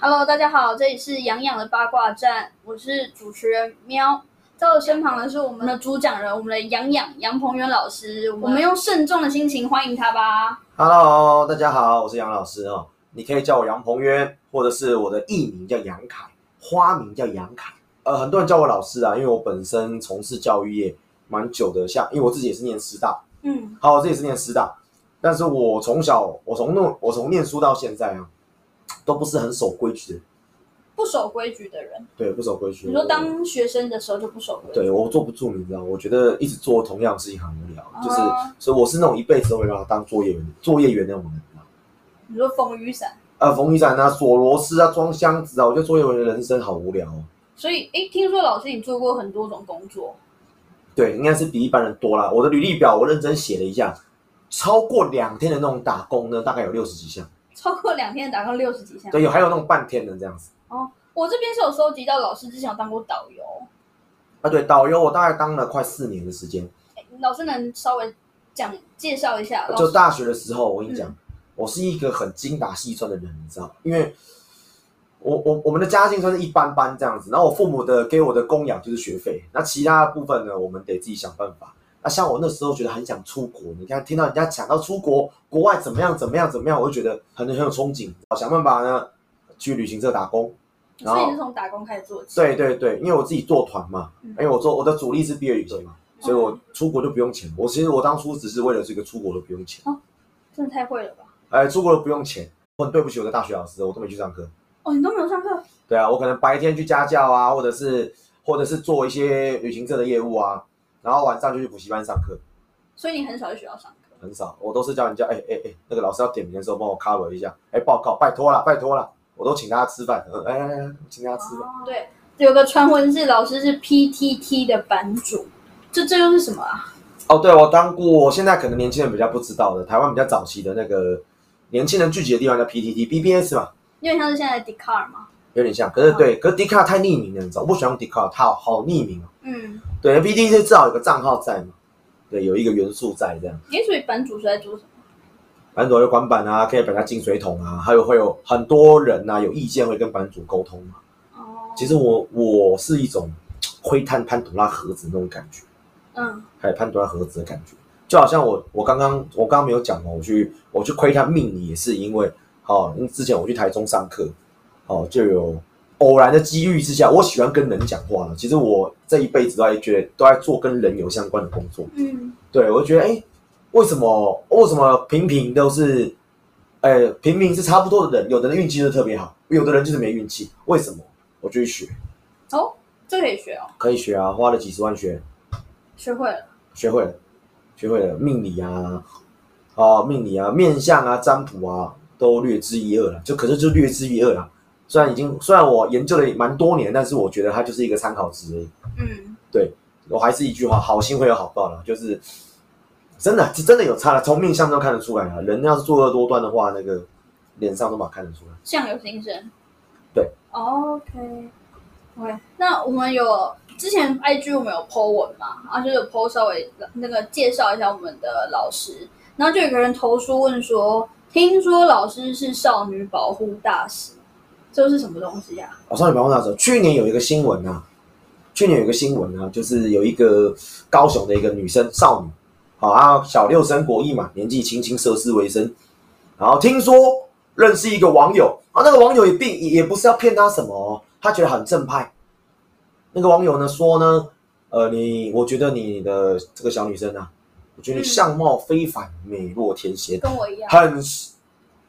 Hello，大家好，这里是洋洋的八卦站，我是主持人喵。在我身旁的是我们的主讲人，我们的养养杨鹏元老师。我们用慎重的心情欢迎他吧。Hello，大家好，我是杨老师哦。你可以叫我杨鹏渊，或者是我的艺名叫杨凯，花名叫杨凯。呃，很多人叫我老师啊，因为我本身从事教育业蛮久的，像因为我自己也是念师大，嗯，好，我自己也是念师大，但是我从小我从那我从念书到现在啊，都不是很守规矩的，不守规矩的人，对，不守规矩。你说当学生的时候就不守规矩，对我坐不住，你知道，我觉得一直做同样的事情很无聊，就是哦所以我是那种一辈子都会让他当作业员、作业员那种人啊。你说风雨伞，啊，缝雨伞啊、锁螺丝啊、装箱子啊，我觉得作业员的人生好无聊哦。所以哎，听说老师你做过很多种工作，对，应该是比一般人多啦。我的履历表我认真写了一下，超过两天的那种打工呢，大概有六十几项。超过两天打到六十几项。对，有还有那种半天的这样子。哦，我这边是有收集到老师之前有当过导游，啊，对，导游我大概当了快四年的时间。老师能稍微讲介绍一下？就大学的时候，我跟你讲，嗯我是一个很精打细算的人，你知道吗？因为我我我们的家境算是一般般这样子，然后我父母的给我的供养就是学费，那其他部分呢，我们得自己想办法。那像我那时候觉得很想出国，你看听到人家讲到出国，国外怎么样怎么样怎么样，我就觉得很很有憧憬，想办法呢去旅行社打工。然所以后你是从打工开始做起。对对对，因为我自己做团嘛，嗯因为我做我的主力是毕业旅行嘛，所以我出国就不用钱。我其实我当初只是为了这个出国都不用钱，真的太会了吧？哎，出国都不用钱。我很对不起我的大学老师，我都没去上课。哦，你都没有上课？对啊，我可能白天去家教啊，或者是或者是做一些旅行社的业务啊，然后晚上就去补习班上课，所以你很少去学校上课。很少。我都是叫人家，哎哎哎，那个老师要点名的时候帮我 cover 一下，哎，报告，拜托了，拜托了，我都请大家吃饭，呃哎哎哎，请大家吃饭。对，有个传闻是老师是 PTT 的版主，这这又是什么啊？哦，对，我当过，现在可能年轻人比较不知道的，台湾比较早期的那个年轻人聚集的地方叫 PTT，BBS 嘛，有点像是现在的 d c a r 吗？有点像。可是对，可是 d 卡太匿名了，你知道，我不喜欢 d 卡，它好好匿名哦。嗯，对，P D 是至少有个账号在嘛，对，有一个元素在这样。诶，所以版主是在做什么？版主会管板啊，可以把它进水桶啊，还有会有很多人呐、有意见会跟版主沟通嘛。哦，其实我我是一种窥探潘多拉盒子那种感觉，嗯，还有潘多拉盒子的感觉，就好像我我刚刚我刚刚没有讲哦，我去我去窥探命理也是因为哦，因为之前我去台中上课，哦就有偶然的机遇之下，我喜欢跟人讲话了。其实我这一辈子都在觉得都在做跟人有相关的工作，嗯，对，我就觉得，哎，为什么为什么平平都是，哎，平平是差不多的人，有的人运气就特别好，有的人就是没运气，为什么？我就去学，哦，这可以学哦，可以学啊，花了几十万学，学会了。学会了，学会了命理啊，啊，命理啊，面相啊，占卜啊，都略知一二了，就可是就略知一二了。虽然已经虽然我研究了蛮多年，但是我觉得它就是一个参考值而已。嗯，对我还是一句话，好心会有好报了，就是真的，是真的有差了，从命相中看得出来了。人要是作恶多端的话，那个脸上都把看得出来。相由心生。对。OK。OK，那我们有之前 IG 我们有 po 文嘛，然后就有 po 稍微那个介绍一下我们的老师，然后就有个人投书问说，听说老师是少女保护大使，这是什么东西呀、我上你保护大时候，去年有一个新闻啊，去年有一个新闻啊，就是有一个高雄的一个女生少女，好啊，小六升国一嘛，年纪轻轻涉世未深，然后听说认识一个网友啊，那个网友也并也也不是要骗她什么、哦，他觉得很正派。那个网友呢说呢，呃，你我觉得你的这个小女生啊，我觉得相貌非凡，美若天仙，跟我一样。很，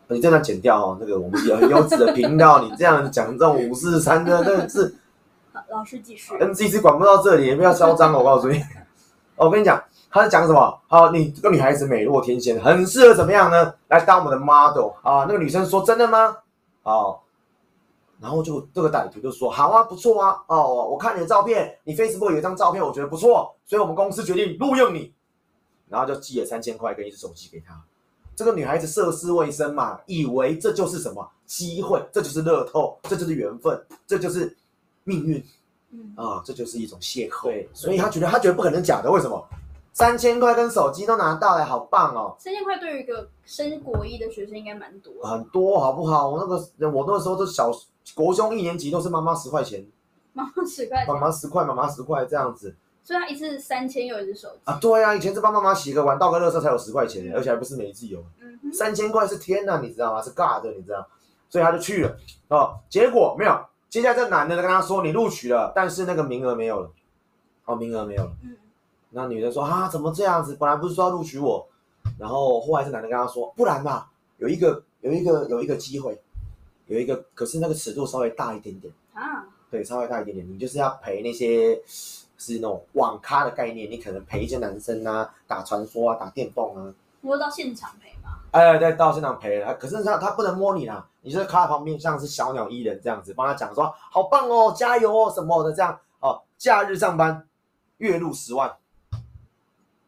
你这样剪掉哦，那个我们有很优质的频道，你这样讲这种五四三的，真的是 好老师继续。NCC 管不到这里，也不要嚣张哦，我告诉你。哦 我跟你讲，他是讲什么？好，你这个女孩子美若天仙，很适合怎么样呢？来当我们的 model 啊！那个女生说：“真的吗？”好，然后就这个歹徒就说：“好啊，不错啊，哦，我看你的照片，你 Facebook 有一张照片，我觉得不错，所以我们公司决定录用你。”然后就寄了三千块跟一只手机给他。这个女孩子涉世未深嘛，以为这就是什么机会，这就是乐透，这就是缘分，这就是命运。嗯，啊，这就是一种邂逅。对，所以他觉得他觉得不可能假的，为什么？三千块跟手机都拿到了，好棒哦！三千块对于一个升国一的学生应该蛮多，很多好不好？我那个我那个时候都小国中一年级都是妈妈十块钱，妈妈十块妈钱，妈十块，妈妈十块这样子所以他一次三千又一只手机。啊。对啊，以前是帮妈妈洗个碗、倒个热水才有十块钱，而且还不是每一次有。嗯哼，三千块是天呐，你知道吗？是尬的你知道？所以他就去了哦。结果没有，接下来这男的跟他说你录取了，但是那个名额没有了，哦，名额没有了。嗯，那女的说啊，怎么这样子？本来不是说要录取我，然后后来这男的跟他说，不然吧，有一个有一个有一个机会，有一个，可是那个尺度稍微大一点点，啊，对，稍微大一点点，你就是要陪那些是那种网咖的概念，你可能陪一些男生啊，打传说啊，打电动啊，你会到现场陪吗？哎，对，到现场陪了，可是他他不能摸你啦，你就在旁边，像是小鸟依人这样子，帮他讲说好棒哦，加油哦什么的这样哦，假日上班，月入十万，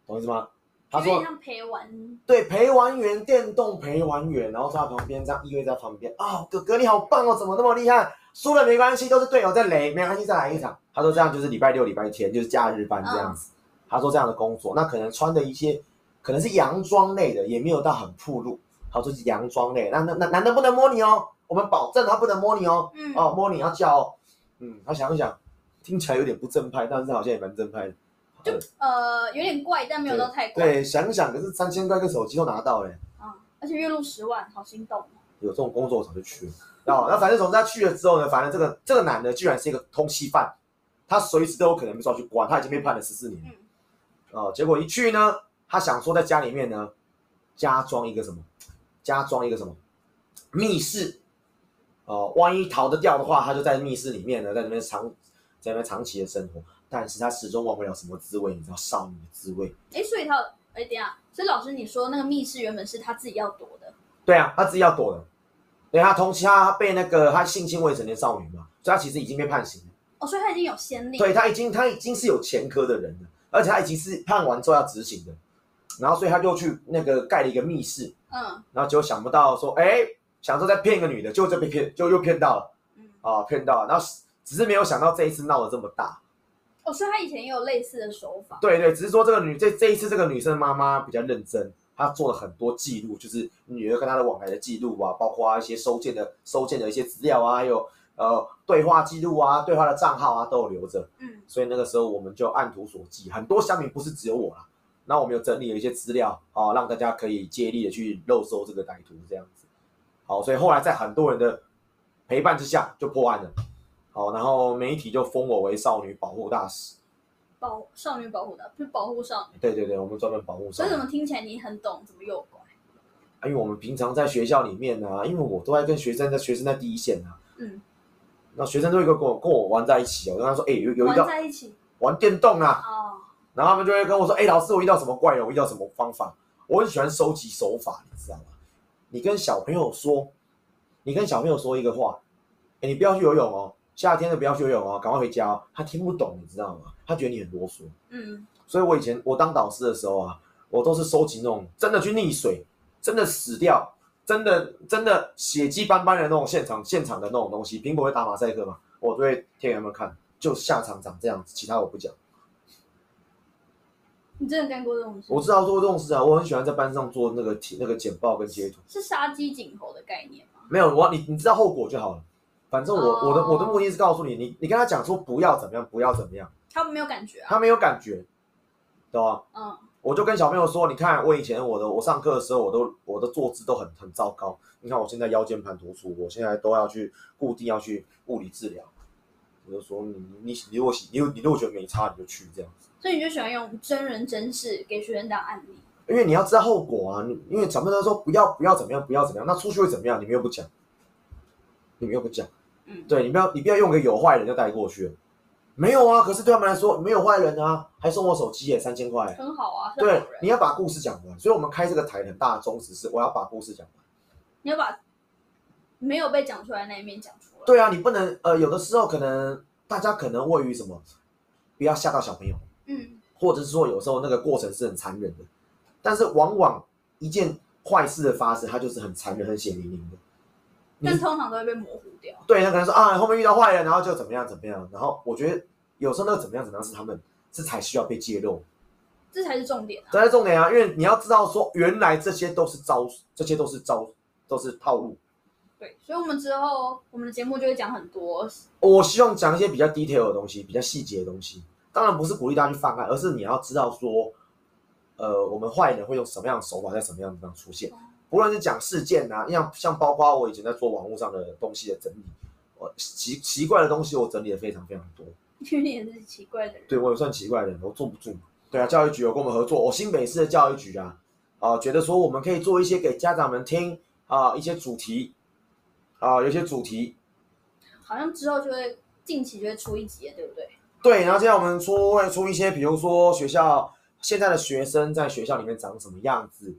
懂意思吗？他说像陪玩，对，陪玩员，电动陪玩员，然后在他旁边这样依偎在旁边啊、哥哥你好棒哦，怎么那么厉害？输了没关系，都是队友在雷，没关系，再来一场。他说这样就是礼拜六、礼拜天就是假日班这样子。他说这样的工作，那可能穿的一些可能是洋装类的，也没有到很暴露。他说是洋装类，那那那男的不能摸你哦，我们保证他不能摸你哦，嗯，哦摸你要叫哦。嗯，他想一想，听起来有点不正派，但是好像也蛮正派的。就呃有点怪，但没有到太怪。对，想想，可是三千块个手机都拿到嘞。嗯，而且月入十万，好心动哦。有这种工作我早就去了。哦，那反正总之他去了之后呢，反正这个这个男的居然是一个通缉犯，他随时都有可能被抓去关，他已经被判了十四年。嗯，哦，结果一去呢，他想说在家里面呢加装一个什么，加装一个什么密室。哦，万一逃得掉的话，他就在密室里面呢，在那边长在那边长期的生活。但是他始终忘不了什么滋味，你知道少女的滋味。哎，所以他哎等一下，所以老师你说那个密室原本是他自己要躲的，对啊，他自己要躲的。对，他通缉他被那个他性侵未成年少女嘛，所以他其实已经被判刑了。哦，所以他已经有先例。对他已经他已经是有前科的人了，而且他已经是判完之后要执行的，然后所以他就去那个盖了一个密室，嗯。然后结果想不到说，哎，想说再骗一个女的，结果就被骗，就又骗到了。嗯，啊，骗到了，然后只是没有想到这一次闹得这么大，哦，所以他以前也有类似的手法。对对，只是说这个女这这一次这个女生的妈妈比较认真，她做了很多记录，就是女儿跟她的往来的记录啊，包括一些收件的收件的一些资料啊，还有呃对话记录啊，对话的账号啊都有留着。嗯所以那个时候我们就按图索骥，很多乡民不是只有我啦，那我们有整理了一些资料啊，让大家可以接力的去肉搜这个歹徒这样子。好，所以后来在很多人的陪伴之下就破案了。好，然后媒体就封我为少女保护大使。保少女保护的，就是保护少女。对对对，我们专门保护少女所以怎。么听起来你很懂怎么诱拐？啊因为我们平常在学校里面啊，因为我都在跟学生在学生在第一线啊，嗯，那学生都会跟我跟我玩在一起哦。我跟他说，哎、有有一玩道在一起玩电动啊，哦，然后他们就会跟我说：“哎、老师，我遇到什么怪人？我遇到什么方法？”我很喜欢收集手法，你知道吗？你跟小朋友说，你跟小朋友说一个话：“哎、你不要去游泳哦，夏天的不要去游泳哦，赶快回家哦。”他听不懂，你知道吗？他觉得你很啰嗦。嗯，所以我以前我当导师的时候啊，我都是收集那种真的去溺水、真的死掉、真的真的血迹斑斑的那种现场现场的那种东西。苹果会打马赛克嘛，我都会贴给他们看，就下场长这样子，其他我不讲。你真的干过这种事？我知道做这种事啊，我很喜欢在班上做那个贴那个简报跟截图。是杀鸡儆猴的概念吗？没有我你你知道后果就好了。反正我、哦我的我的目的是告诉你，你你跟他讲说不要怎么样，不要怎么样，他们没有感觉啊。他没有感觉，懂吗？嗯，我就跟小朋友说，你看我以前我的我上课的时候，我都我的坐姿都很很糟糕。你看我现在腰间盘突出，我现在都要去固定要去物理治疗。我就说你你你你如果喜你你如果觉得没差，你就去这样子，所以你就喜欢用真人真事给学生当案例。因为你要知道后果啊。因为小朋友说不要不要怎么样不要怎么样，那出去会怎么样？你们又不讲，你们又不讲。嗯，对你不要你不要用个有坏人就带过去了，没有啊。可是对他们来说没有坏人啊，还送我手机耶，三千块。很好啊，好对，。你要把故事讲完。所以我们开这个台很大的宗旨是我要把故事讲完。你要把没有被讲出来那一面讲出来。对啊，你不能呃，有的时候可能大家可能位于什么，不要吓到小朋友，嗯，或者是说有时候那个过程是很残忍的，但是往往一件坏事的发生，它就是很残忍、很血淋淋的。你但通常都会被模糊掉。对，他可能说啊，后面遇到坏人，然后就怎么样怎么样，然后我觉得有时候那个怎么样怎么样是他们这才需要被揭露，这才是重点啊。这才是重点啊！因为你要知道说，原来这些都是招，这些都是招，都是套路。对，所以我们之后我们的节目就会讲很多。我希望讲一些比较 detail 的东西，比较细节的东西。当然不是鼓励大家去犯案，而是你要知道说，呃，我们坏人会用什么样的手法在什么样的地方出现。不论是讲事件啊，像像包括我以前在做网络上的东西的整理，我奇奇怪的东西我整理的非常非常多。因为你也是奇怪的人。对我也算奇怪的人，我坐不住。对啊，教育局有跟我们合作，我新北市的教育局啊，啊，觉得说我们可以做一些给家长们听啊，一些主题啊，有些主题。好像之后就会近期就会出一集，对不对？对，然后现在我们出会出一些，比如说学校现在的学生在学校里面长什么样子，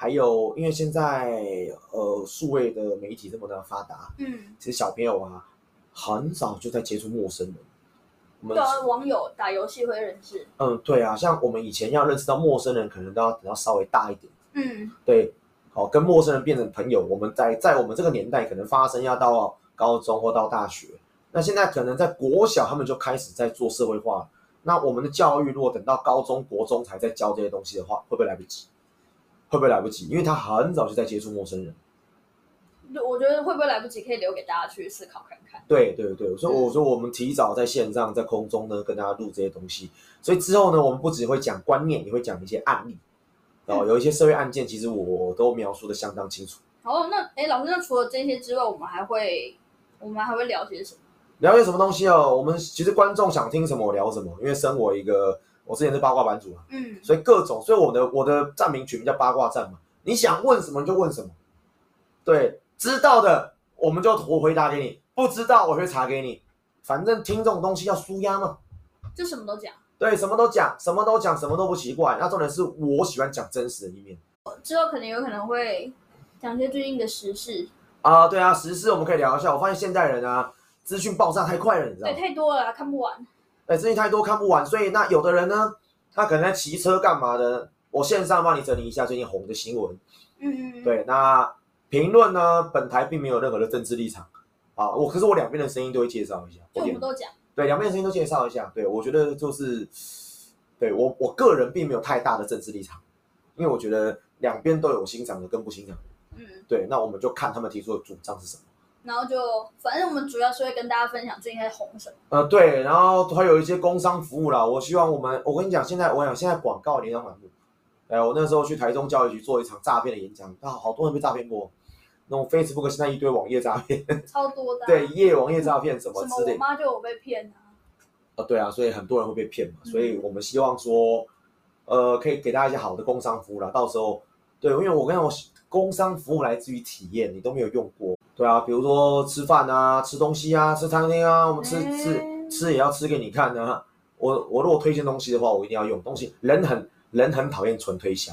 还有因为现在呃数位的媒体这么的发达，嗯，其实小朋友啊很早就在接触陌生人。我们对啊，网友打游戏会认识。嗯，对啊，像我们以前要认识到陌生人，可能都要等到稍微大一点。嗯，对，好，跟陌生人变成朋友，我们在在我们这个年代可能发生要到高中或到大学，那现在可能在国小他们就开始在做社会化。那我们的教育如果等到高中国中才在教这些东西的话，会不会来不及？会不会来不及？因为他很早就在接触陌生人。我觉得会不会来不及，可以留给大家去思考看看。对对对，所以我说我们提早在线上在空中呢跟大家录这些东西，所以之后呢，我们不只会讲观念，也会讲一些案例。然后有一些社会案件，其实我都描述的相当清楚。好，那哎，老师，那除了这些之外，我们还会我们还会聊些什么？聊些什么东西哦？我们其实观众想听什么，我聊什么。因为身为一个，我之前是八卦版主啊，嗯，所以各种，所以我的我的站名取名叫八卦站嘛。你想问什么就问什么，对，知道的我们就我回答给你，不知道我会查给你。反正听这种东西要舒压嘛，就什么都讲。对，什么都讲，什么都讲，什么都不奇怪。那重点是我喜欢讲真实的一面之后可能有可能会讲一些最近的时事，啊。对啊，时事我们可以聊一下。我发现现代人啊，资讯爆炸太快了，你知道对，太多了，看不完。哎，资讯太多看不完，所以那有的人呢，他可能在骑车干嘛的？我线上帮你整理一下最近红的新闻。嗯嗯嗯，对，那评论呢，本台并没有任何的政治立场啊。我可是我两边的声音都会介绍一下。就我点们都讲。对，两边的声音都介绍一下。对，我觉得就是，对我我个人并没有太大的政治立场，因为我觉得两边都有欣赏的跟不欣赏的。嗯，对，那我们就看他们提出的主张是什么。然后就反正我们主要是会跟大家分享最近在红什么。呃，对，然后还有一些工商服务啦。我希望我们，我跟你讲，现在我想现在广告琳琅满目。哎，我那时候去台中教育局做一场诈骗的演讲，啊，好多人被诈骗过。那种 Facebook 现在一堆网页诈骗，超多的啊、对，一页网页诈骗什么之类我。妈就有被骗啊。呃，对啊，所以很多人会被骗嘛，嗯所以我们希望说，呃，可以给大家一些好的工商服务啦。到时候，对，因为我跟我工商服务来自于体验，你都没有用过，对啊，比如说吃饭啊、吃东西啊、吃餐厅啊，我们吃哎吃吃也要吃给你看呢、我我如果推荐东西的话，我一定要用东西。人很人很讨厌纯推销，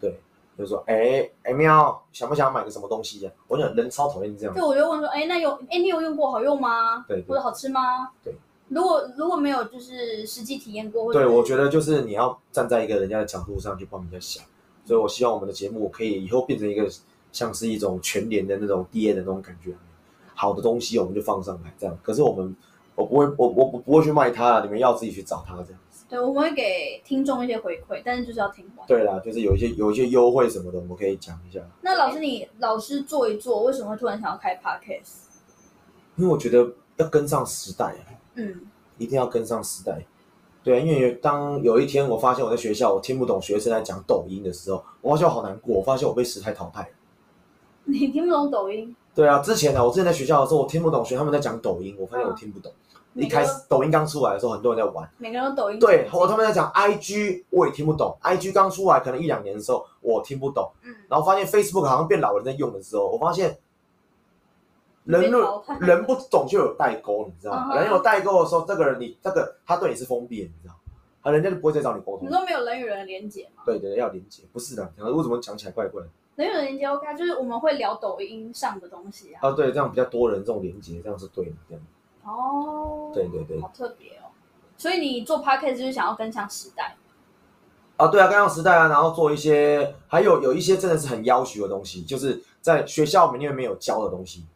对，就是说，哎哎喵，想不想买个什么东西呀、我想人超讨厌这样。就我就问说，哎，那有哎，你有用过好用吗？对对或者好吃吗？对。如果如果没有就是实际体验过，或者对，我觉得就是你要站在一个人家的角度上去帮人家想，所以我希望我们的节目可以以后变成一个像是一种全联的那种 DA 的那种感觉，好的东西我们就放上来这样。可是我们我不会我我我不会去卖它，你们要自己去找它这样子。对，我们会给听众一些回馈，但是就是要听话。对啦，就是有一些有一些优惠什么的，我们可以讲一下。那老师你老师做一做，为什么会突然想要开 podcast？因为我觉得要跟上时代啊，嗯，一定要跟上时代。对，因为当有一天我发现我在学校我听不懂学生在讲抖音的时候，我发现我好难过，我发现我被时代淘汰了。你听不懂抖音，对啊，之前呢，我之前在学校的时候，我听不懂学他们在讲抖音，我发现我听不懂。一开始抖音刚出来的时候，很多人在玩，每个人都抖音。对，我他们在讲 IG，我也听不懂。IG 刚出来可能一两年的时候，我听不懂。嗯，然后发现 Facebook 好像变老人在用的时候，我发现人人不懂就有代沟，你知道吗？人有代沟的时候，这个人你这个他对你是封闭的，你知道吗？啊，人家就不会再找你沟通。你说没有人与人的连接吗？对对，要连接，不是的。为什么讲起来怪怪的？人与人连接 OK，啊就是我们会聊抖音上的东西啊。啊，对，这样比较多人这种连接，这样是对的，这样。哦，对对对好特别哦。所以你做 podcast 就是想要跟上时代。啊，对啊，跟上时代啊，然后做一些，还有有一些真的是很要求的东西，就是在学校里面没有教的东西，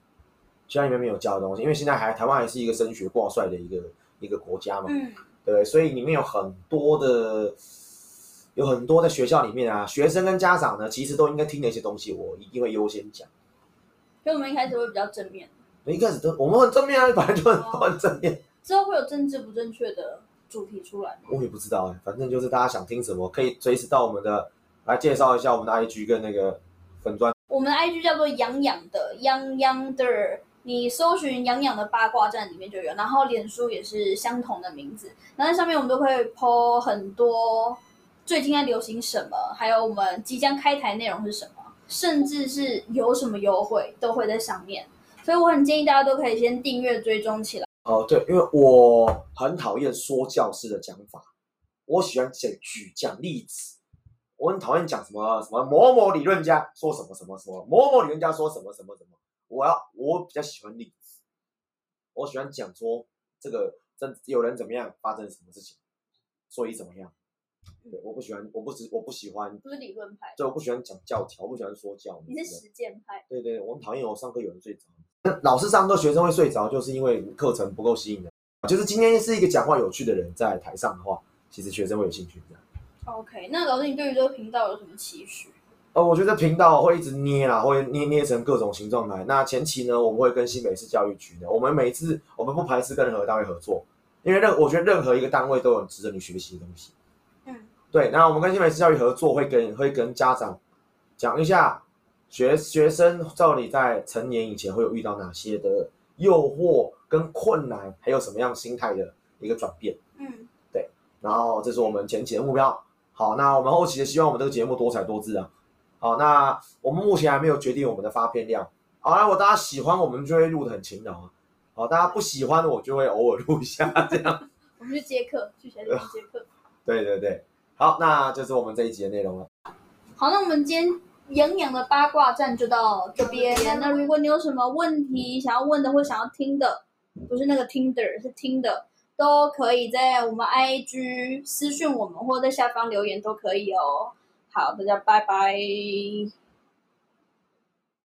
学校里面没有教的东西，因为现在还台湾还是一个升学挂帅的一个一个国家嘛，嗯，对？所以里面有很多的有很多在学校里面啊，学生跟家长呢，其实都应该听的一些东西，我一定会优先讲。所以我们一开始会比较正面，一开始都我们很正面啊，反正就很很正面。之后会有政治不正确的主题出来吗？我也不知道哎、反正就是大家想听什么，可以随时到我们的来介绍一下我们的 IG 跟那个粉砖。我们的 IG 叫做养养的泱泱的，你搜寻养养的八卦站里面就有，然后脸书也是相同的名字，然后在上面我们都会 po 很多最近在流行什么，还有我们即将开台内容是什么，甚至是有什么优惠都会在上面，所以我很建议大家都可以先订阅追踪起来。哦，对，因为我很讨厌说教式的讲法，我喜欢讲举讲例子。我很讨厌讲什么什么某某理论家说什么什么什么，某某理论家说什么什么什么。我要我比较喜欢例子，我喜欢讲说这个真有人怎么样发生什么事情，所以怎么样。对，我不喜欢，我不只我不喜欢，不是理论派，对，我不喜欢讲教条，我不喜欢说教。你是实践派。对对，我很讨厌我上课有人睡着。老师上课学生会睡着，就是因为课程不够吸引人。就是今天是一个讲话有趣的人在台上的话，其实学生会有兴趣这样。OK，那老师，你对于这个频道有什么期许？呃，我觉得频道会一直捏啦，会捏捏成各种形状来。那前期呢，我们会跟新北市教育局的，我们每一次我们不排斥跟任何单位合作，因为任我觉得任何一个单位都有值得你学习的东西。嗯，对。那我们跟新北市教育合作，会跟会跟家长讲一下学学生到底在成年以前会有遇到哪些的诱惑跟困难，还有什么样心态的一个转变。嗯，对然后这是我们前期的目标。好，那我们后期的希望我们这个节目多彩多姿啊。好，那我们目前还没有决定我们的发片量。好，那如果大家喜欢，我们就会录的很勤劳啊。好，大家不喜欢的，我就会偶尔录一下这样。我们去接客，去学校接客。对对对，好，那就是我们这一集的内容了。好，那我们今天营养的八卦站就到这边。那如果你有什么问题想要问的或想要听的，不是那个听的是听的，都可以在我们 IG 私讯我们，或在下方留言都可以哦。好，大家拜拜。